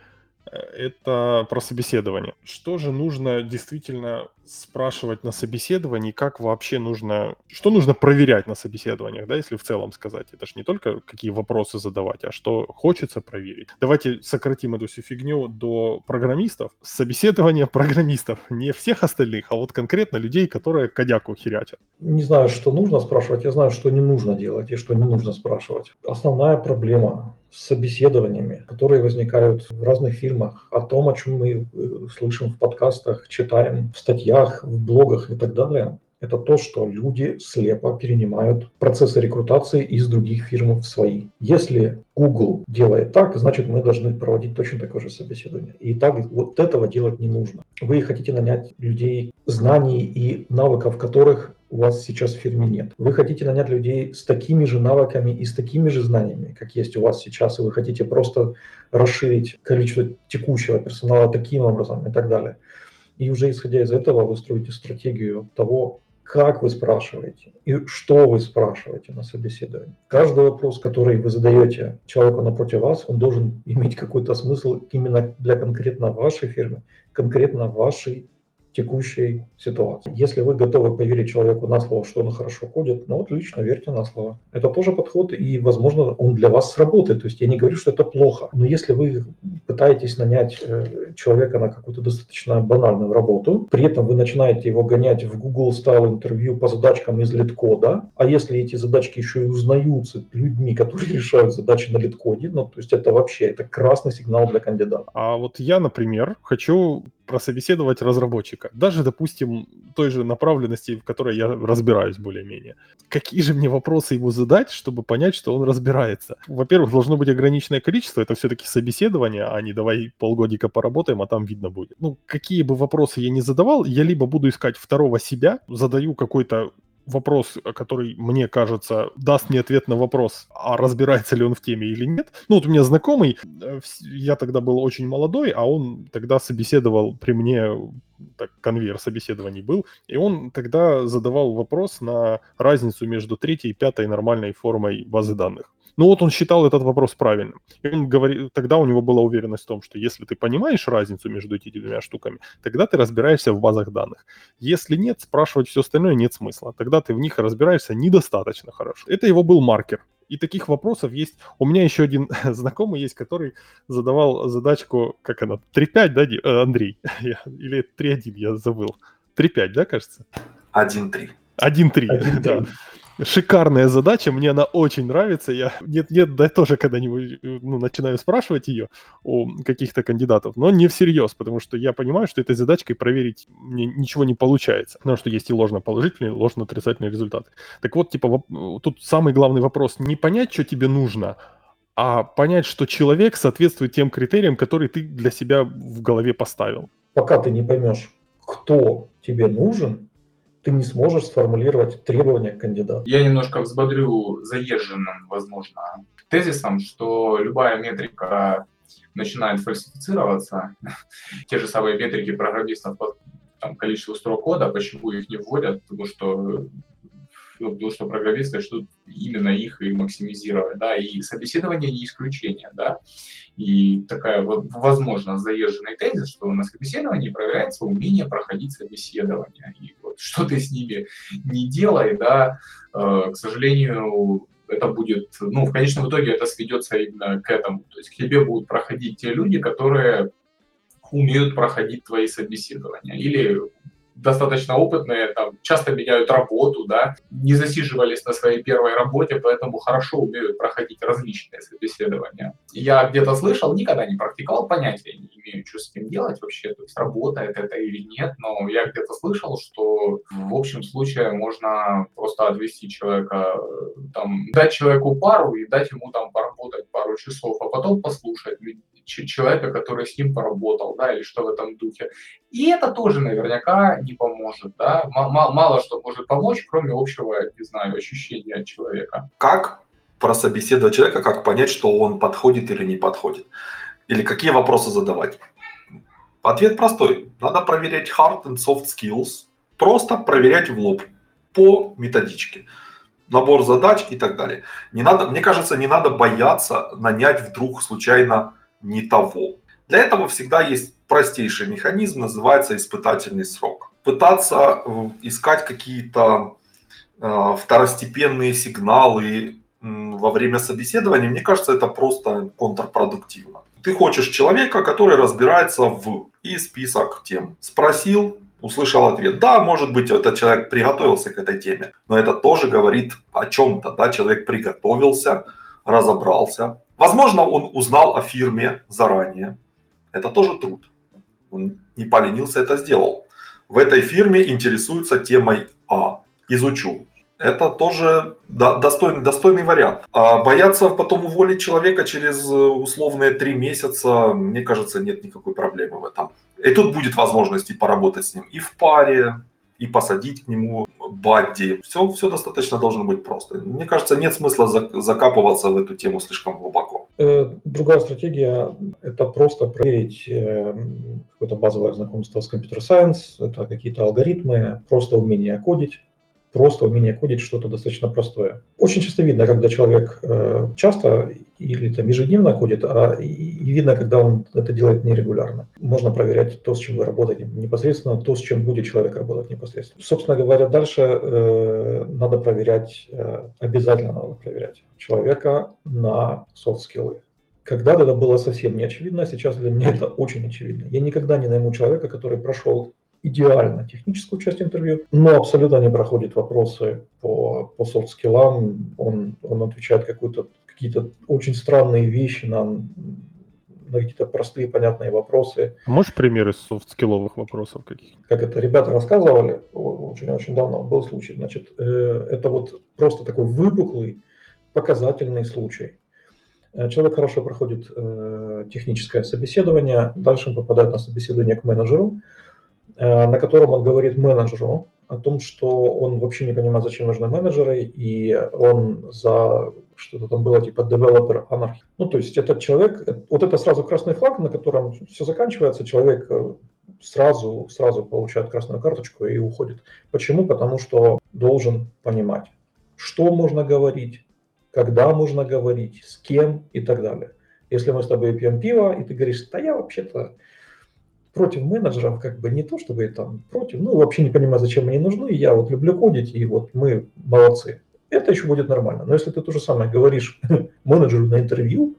Это про собеседование. Что же нужно действительно спрашивать на собеседовании, как вообще нужно, что нужно проверять на собеседованиях, да, если в целом сказать. Это же не только какие вопросы задавать, а что хочется проверить. Давайте сократим эту всю фигню до программистов. Собеседование программистов, не всех остальных, а вот конкретно людей, которые кодяку херячат. Не знаю, что нужно спрашивать, я знаю, что не нужно делать и что не нужно спрашивать. Основная проблема собеседованиями, которые возникают в разных фильмах, о том, о чем мы э, слышим в подкастах, читаем в статьях, в блогах и так далее, это то, что люди слепо перенимают процессы рекрутации из других фирм в свои. Если Google делает так, значит мы должны проводить точно такое же собеседование. И так вот этого делать не нужно. Вы хотите нанять людей, знаний и навыков которых у вас сейчас в фирме нет. Вы хотите нанять людей с такими же навыками и с такими же знаниями, как есть у вас сейчас, и вы хотите просто расширить количество текущего персонала таким образом и так далее. И уже исходя из этого вы строите стратегию того, как вы спрашиваете и что вы спрашиваете на собеседовании. Каждый вопрос, который вы задаете человеку напротив вас, он должен иметь какой-то смысл именно для конкретно вашей фирмы, конкретно вашей текущей ситуации. Если вы готовы поверить человеку на слово, что он хорошо ходит, ну вот лично верьте на слово. Это тоже подход, и, возможно, он для вас сработает. То есть я не говорю, что это плохо. Но если вы пытаетесь нанять э, человека на какую-то достаточно банальную работу, при этом вы начинаете его гонять в Google style интервью по задачкам из LeetCode а, а если эти задачки еще и узнаются людьми, которые решают задачи на LeetCode, ну, то есть это вообще, это красный сигнал для кандидата. А вот я, например, хочу прособеседовать разработчика, даже, допустим, той же направленности, в которой я разбираюсь более-менее. Какие же мне вопросы ему задать, чтобы понять, что он разбирается? Во-первых, должно быть ограниченное количество, это все-таки собеседование, а не давай полгодика поработаем, а там видно будет. Ну, какие бы вопросы я не задавал, я либо буду искать второго себя, задаю какой-то вопрос, который, мне кажется, даст мне ответ на вопрос, а разбирается ли он в теме или нет. Ну, вот у меня знакомый, э, я тогда был очень молодой, а он тогда собеседовал при мне, так, конвейер собеседований был, и он тогда задавал вопрос на разницу между третьей и пятой нормальной формой базы данных. Ну вот он считал этот вопрос правильным. И он говорил, тогда у него была уверенность в том, что если ты понимаешь разницу между этими двумя штуками, тогда ты разбираешься в базах данных. Если нет, спрашивать все остальное нет смысла. Тогда ты в них разбираешься недостаточно хорошо. Это его был маркер. И таких вопросов есть. У меня еще один знакомый есть, который задавал задачку, как она, 3.5, да, э, Андрей? Или 3.1, я забыл. 3.5, да, кажется? 1.3. 1.3, да. Шикарная задача, мне она очень нравится. Я нет-нет, да тоже когда-нибудь ну, начинаю спрашивать ее у каких-то кандидатов, но не всерьез, потому что я понимаю, что этой задачкой проверить мне ничего не получается. Потому что есть и ложно-положительные, и ложно-отрицательные результаты. Так вот, типа, тут самый главный вопрос не понять, что тебе нужно, а понять, что человек соответствует тем критериям, которые ты для себя в голове поставил. Пока ты не поймешь, кто тебе нужен, ты не сможешь сформулировать требования к кандидату. Я немножко взбодрю заезженным, возможно, тезисом, что любая метрика начинает фальсифицироваться. Те же самые метрики программистов по там, количеству строк кода, почему их не вводят, потому что ну, потому что программисты что именно их и максимизировать, да, и собеседование не исключение, да, и такая вот, возможно, заезженный тезис, что на собеседовании проверяется умение проходить собеседование, и вот что ты с ними не делай, да, э, к сожалению, это будет, ну, в конечном итоге это сведется именно к этому, то есть к тебе будут проходить те люди, которые умеют проходить твои собеседования, или достаточно опытные, там, часто меняют работу, да, не засиживались на своей первой работе, поэтому хорошо умеют проходить различные собеседования. Я где-то слышал, никогда не практиковал, понятия не имею, что с ним делать вообще, то есть работает это или нет, но я где-то слышал, что в общем случае можно просто отвести человека, там, дать человеку пару и дать ему там поработать пару часов, а потом послушать человека, который с ним поработал, да, или что в этом духе. И это тоже наверняка не поможет, да, мало, мало что может помочь, кроме общего, не знаю, ощущения человека. Как прособеседовать человека, как понять, что он подходит или не подходит? Или какие вопросы задавать? Ответ простой. Надо проверять hard and soft skills. Просто проверять в лоб по методичке. Набор задач и так далее. Не надо, мне кажется, не надо бояться нанять вдруг случайно не того. Для этого всегда есть простейший механизм, называется испытательный срок. Пытаться э, искать какие-то э, второстепенные сигналы во время собеседования, мне кажется, это просто контрпродуктивно. Ты хочешь человека, который разбирается в и список тем. Спросил, услышал ответ. Да, может быть, этот человек приготовился к этой теме, но это тоже говорит о чем-то. Да? Человек приготовился, разобрался. Возможно, он узнал о фирме заранее. Это тоже труд. Он не поленился, это сделал. В этой фирме интересуются темой А. Изучу это тоже достойный, достойный вариант. А бояться потом уволить человека через э, условные три месяца, мне кажется, нет никакой проблемы в этом. И тут будет возможность и поработать с ним и в паре, и посадить к нему бадди. Все, все достаточно должно быть просто. Мне кажется, нет смысла закапываться в эту тему слишком глубоко. Э, другая стратегия – это просто проверить э, какое-то базовое знакомство с компьютер-сайенс, это какие-то алгоритмы, просто умение кодить просто умение кодить что-то достаточно простое. Очень часто видно, когда человек э, часто или там ежедневно кодит, а и, видно, когда он это делает нерегулярно. Можно проверять то, с чем вы работаете непосредственно, то, с чем будет человек работать непосредственно. Собственно говоря, дальше э, надо проверять, э, обязательно надо проверять человека на софт-скиллы. Когда-то это было совсем не очевидно, а сейчас для меня это очень очевидно. Я никогда не найму человека, который прошел идеально техническую часть интервью, но абсолютно не проходит вопросы по, по софт-скиллам, он, он отвечает какую-то, какие-то очень странные вещи на, на какие-то простые понятные вопросы. А можешь примеры софт-скилловых вопросов каких? Как это ребята рассказывали, очень-очень давно был случай, значит, э, это вот просто такой выпуклый показательный случай. Э, человек хорошо проходит э, техническое собеседование, дальше он попадает на собеседование к менеджеру, на котором он говорит менеджеру о том, что он вообще не понимает, зачем нужны менеджеры, и он за что-то там было типа developer анархии. Ну, то есть этот человек, вот это сразу красный флаг, на котором все заканчивается, человек э, сразу, сразу получает красную карточку и уходит. Почему? Потому что должен понимать, что можно говорить, когда можно говорить, с кем и так далее. Если мы с тобой пьем пиво, и ты говоришь, да я вообще-то против менеджеров, как бы не то, чтобы там против, ну, вообще не понимаю, зачем они нужны, я вот люблю кодить, и вот мы молодцы. Это еще будет нормально. Но если ты то же самое говоришь менеджеру на интервью,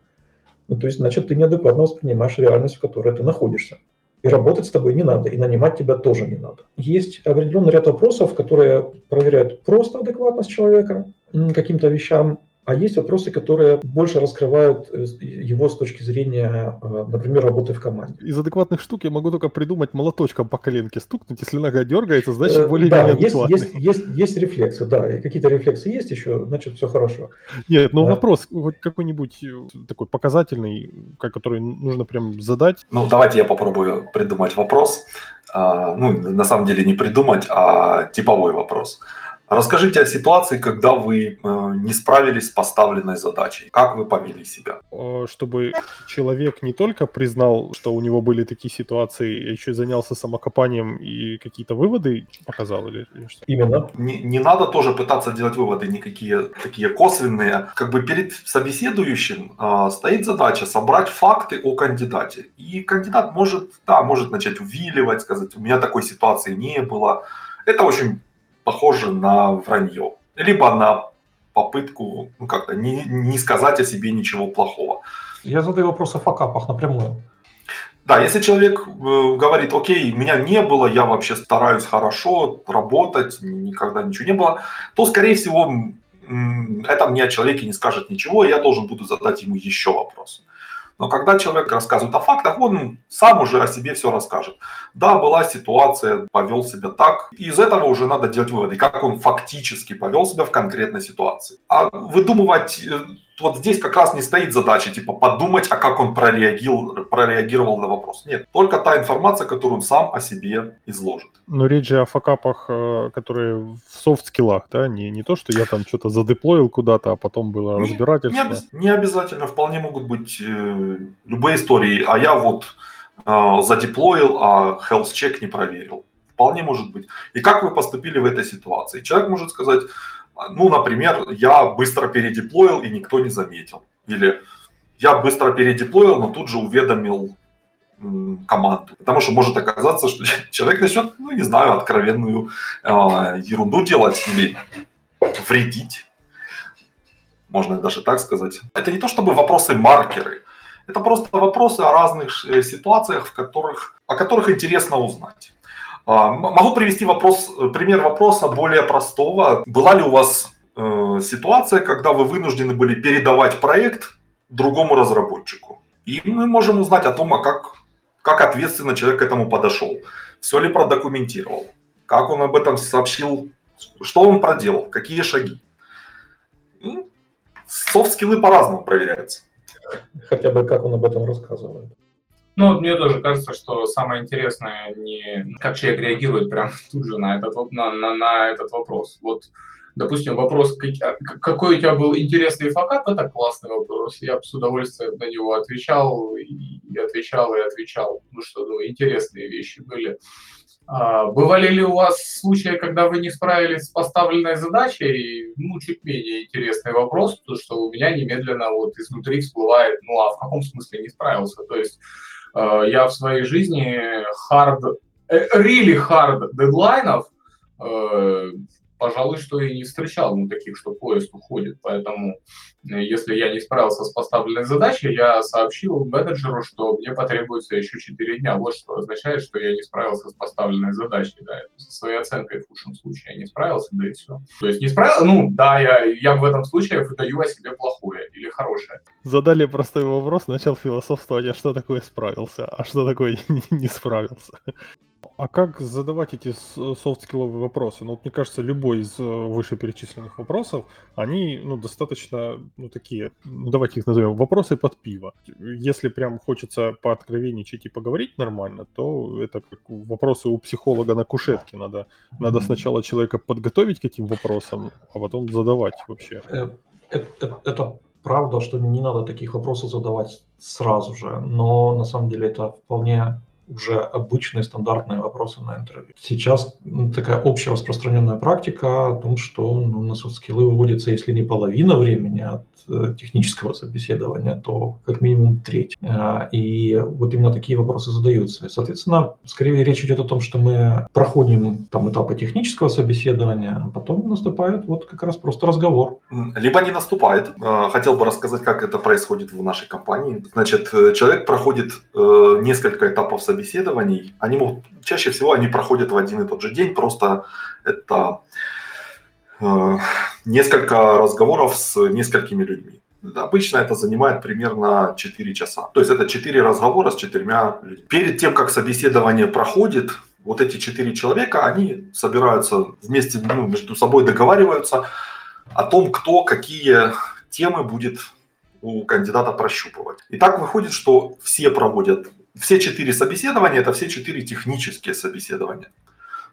ну, то есть, значит, ты неадекватно воспринимаешь реальность, в которой ты находишься. И работать с тобой не надо, и нанимать тебя тоже не надо. Есть определенный ряд вопросов, которые проверяют просто адекватность человека каким-то вещам, а есть вопросы, которые больше раскрывают э, его с точки зрения, э, например, работы в команде. Из адекватных штук я могу только придумать молоточком по коленке стукнуть. Если нога дергается, значит э, более-менее да, есть, есть, есть, есть рефлексы, да. Какие-то рефлексы есть еще, значит, все хорошо. Нет, ну да. вопрос вот какой-нибудь такой показательный, который нужно прям задать. Ну, давайте я попробую придумать вопрос. А, ну, на самом деле не придумать, а типовой вопрос. Расскажите о ситуации, когда вы э, не справились с поставленной задачей. Как вы повели себя? Чтобы человек не только признал, что у него были такие ситуации, еще и занялся самокопанием и какие-то выводы показал или, или что? Именно. Не, не надо тоже пытаться делать выводы никакие такие косвенные. Как бы перед собеседующим э, стоит задача собрать факты о кандидате. И кандидат может, да, может начать увиливать, сказать, у меня такой ситуации не было. Это очень похоже на вранье. Либо на попытку ну, как-то не, не сказать о себе ничего плохого. Я задаю вопрос о факапах напрямую. Да, если человек э, говорит, окей, меня не было, я вообще стараюсь хорошо работать, никогда ничего не было, то, скорее всего, это мне о человеке не скажет ничего, и я должен буду задать ему еще вопрос. Но когда человек рассказывает о фактах, он сам уже о себе все расскажет. Да, была ситуация, повел себя так. И из этого уже надо делать выводы, как он фактически повел себя в конкретной ситуации. А выдумывать э, вот здесь как раз не стоит задача, типа, подумать, а как он прореагировал, прореагировал на вопрос. Нет, только та информация, которую он сам о себе изложит. Но речь же о факапах, э, которые в софт-скиллах, да, не, не то, что я там что-то задеплоил куда-то, а потом было не, разбирательство. Не, не обязательно, вполне могут быть э, любые истории, а я вот э, задеплоил, а health check не проверил. Вполне может быть. И как вы поступили в этой ситуации? Человек может сказать, ну, например, я быстро передеплоил и никто не заметил. Или я быстро передеплоил, но тут же уведомил команду. Потому что может оказаться, что человек начнет, ну, не знаю, откровенную э, ерунду делать или вредить. Можно даже так сказать. Это не то чтобы вопросы-маркеры. Это просто вопросы о разных э, ситуациях, в которых, о которых интересно узнать. А, могу привести вопрос, пример вопроса более простого. Была ли у вас э, ситуация, когда вы вынуждены были передавать проект другому разработчику? И мы можем узнать о том, а как, как ответственно человек к этому подошел. Все ли продокументировал? Как он об этом сообщил? Что он проделал? Какие шаги? Софт-скиллы по-разному проверяются. Хотя бы как он об этом рассказывает. Ну, мне тоже кажется, что самое интересное не как человек реагирует прям тут же на этот, на, на, на этот вопрос. Вот, допустим, вопрос, какой у тебя был интересный факап, это классный вопрос. Я бы с удовольствием на него отвечал, и отвечал, и отвечал. Ну что, ну, интересные вещи были. А, бывали ли у вас случаи, когда вы не справились с поставленной задачей? Ну, чуть менее интересный вопрос, потому что у меня немедленно вот изнутри всплывает, ну, а в каком смысле не справился? То есть я в своей жизни hard, э, really hard дедлайнов э, пожалуй, что и не встречал ну, таких, что поезд уходит. Поэтому, э, если я не справился с поставленной задачей, я сообщил менеджеру, что мне потребуется еще 4 дня. Вот что означает, что я не справился с поставленной задачей. Да, со своей оценкой в худшем случае я не справился, да и все. То есть не справился, ну да, я, я в этом случае выдаю о себе плохое или хорошее. Задали простой вопрос, начал философствовать, а что такое справился, а что такое не справился. А как задавать эти софт-скилловые вопросы? Ну, вот мне кажется, любой из э, вышеперечисленных вопросов, они, ну, достаточно, ну, такие, ну, давайте их назовем, вопросы под пиво. Если прям хочется пооткровенничать и поговорить нормально, то это как вопросы у психолога на кушетке. Надо, надо сначала человека подготовить к этим вопросам, а потом задавать вообще. Это, это, это правда, что не надо таких вопросов задавать сразу же, но на самом деле это вполне уже обычные стандартные вопросы на интервью. Сейчас такая общая распространенная практика о том, что ну, на софт-скиллы выводится, если не половина времени э, технического собеседования, то как минимум треть. Э, и вот именно такие вопросы задаются. Соответственно, скорее речь идет о том, что мы проходим там этапы технического собеседования, а потом наступает вот как раз просто разговор. Либо не наступает. Э, хотел бы рассказать, как это происходит в нашей компании. Значит, человек проходит несколько этапов собеседований, они могут, чаще всего они проходят в один и тот же день, просто это э, несколько разговоров с несколькими людьми. Обычно это занимает примерно 4 часа. То есть это 4 разговора с четырьмя людьми. Перед тем, как собеседование проходит, вот эти четыре человека, они собираются вместе, ну, между собой договариваются о том, кто какие темы будет у кандидата прощупывать. И так выходит, что все проводят все четыре собеседования – это все четыре технические собеседования.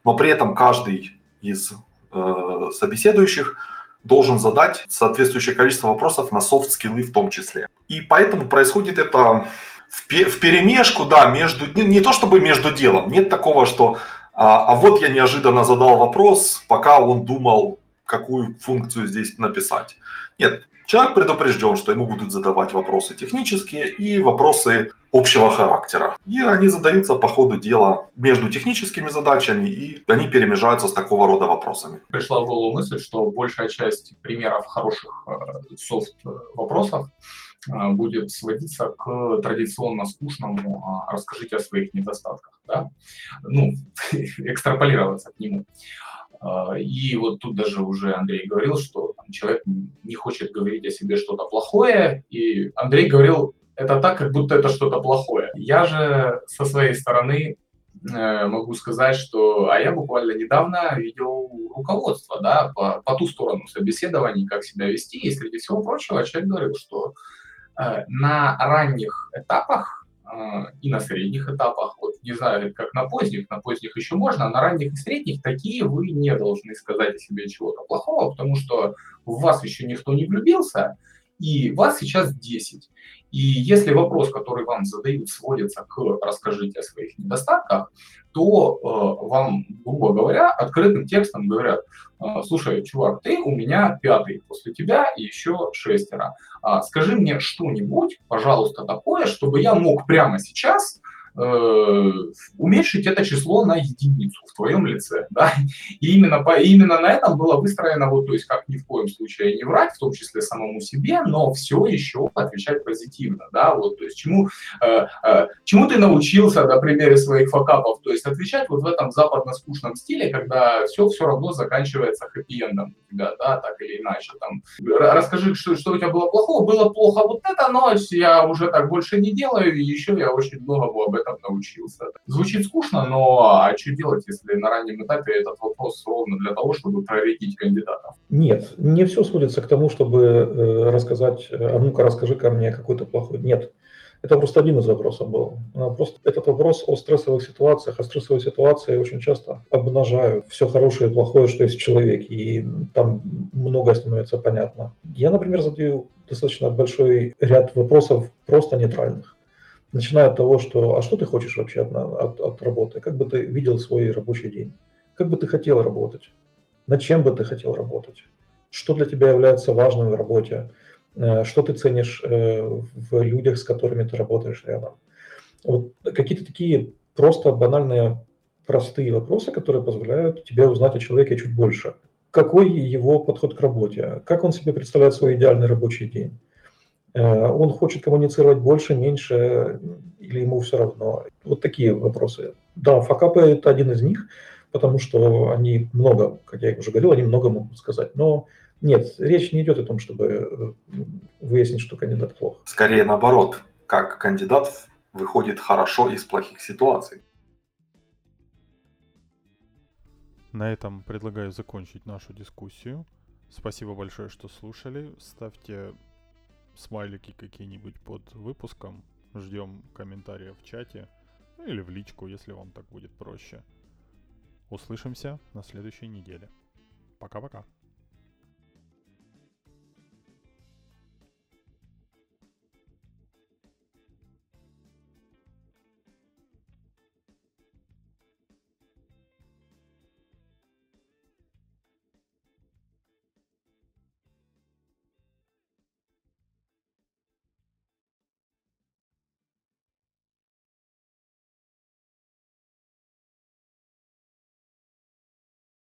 Но при этом каждый из э, собеседующих должен задать соответствующее количество вопросов на софт-скиллы в том числе. И поэтому происходит это в, в перемешку, да, между, не, не то чтобы между делом, нет такого, что а, а вот я неожиданно задал вопрос, пока он думал, какую функцию здесь написать. Нет, человек предупрежден, что ему будут задавать вопросы технические и вопросы общего характера. И они задаются по ходу дела между техническими задачами, и они перемежаются с такого рода вопросами. Пришла в голову мысль, что большая часть примеров хороших э, софт-вопросов э, будет сводиться к традиционно скучному а, «расскажите о своих недостатках», да? ну, экстраполироваться к нему. А, и вот тут даже уже Андрей говорил, что человек не хочет говорить о себе что-то плохое, и Андрей говорил это так, как будто это что-то плохое. Я же со своей стороны э, могу сказать, что, а я буквально недавно видел руководство, да, по, по ту сторону собеседований, как себя вести, и среди всего прочего человек говорил, что э, на ранних этапах и на средних этапах, вот не знаю, как на поздних, на поздних еще можно, а на ранних и средних такие вы не должны сказать о себе чего-то плохого, потому что в вас еще никто не влюбился, и вас сейчас 10. И если вопрос, который вам задают, сводится к «расскажите о своих недостатках», то э, вам, грубо говоря, открытым текстом говорят, э, слушай, чувак, ты у меня пятый после тебя и еще шестеро. А, скажи мне что-нибудь, пожалуйста, такое, чтобы я мог прямо сейчас э, уменьшить это число на единицу в твоем лице, да, и именно, по, именно на этом было выстроено, вот, то есть как ни в коем случае не врать, в том числе самому себе, но все еще отвечать позитивно, да, вот, то есть чему, э, э, чему ты научился на примере своих факапов, то есть отвечать вот в этом западно-скучном стиле, когда все все равно заканчивается хэппи-эндом тебя, да, так или иначе, там, расскажи, что, что у тебя было плохого, было плохо вот это, но я уже так больше не делаю, и еще я очень многому об этом научился. Звучит скучно, но а что делать, если на раннем этапе этот вопрос ровно для того, чтобы проредить кандидатов? Нет, не все сводится к тому, чтобы э, рассказать, а ну-ка расскажи ко мне какой-то плохой. Нет, это просто один из вопросов был. Просто этот вопрос о стрессовых ситуациях, а стрессовые ситуации очень часто обнажают все хорошее и плохое, что есть в человеке, и там многое становится понятно. Я, например, задаю достаточно большой ряд вопросов просто нейтральных. Начиная от того, что «а что ты хочешь вообще от, от, от работы? Как бы ты видел свой рабочий день? Как бы ты хотел работать? Над чем бы ты хотел работать? Что для тебя является важным в работе? Э, что ты ценишь э, в людях, с которыми ты работаешь рядом. Вот какие-то такие просто банальные, простые вопросы, которые позволяют тебе узнать о человеке чуть больше. Какой его подход к работе? Как он себе представляет свой идеальный рабочий день? Э, он хочет коммуницировать больше, меньше, или ему все равно? Вот такие вопросы. Да, факапы – это один из них, потому что они много, как я уже говорил, они много могут сказать. Но нет, речь не идет о том, чтобы э, выяснить, что кандидат плох. Скорее наоборот, как кандидат выходит хорошо из плохих ситуаций. На этом предлагаю закончить нашу дискуссию. Спасибо большое, что слушали. Ставьте смайлики какие-нибудь под выпуском. Ждем комментариев в чате ну или в личку, если вам так будет проще. Услышимся на следующей неделе. Пока-пока.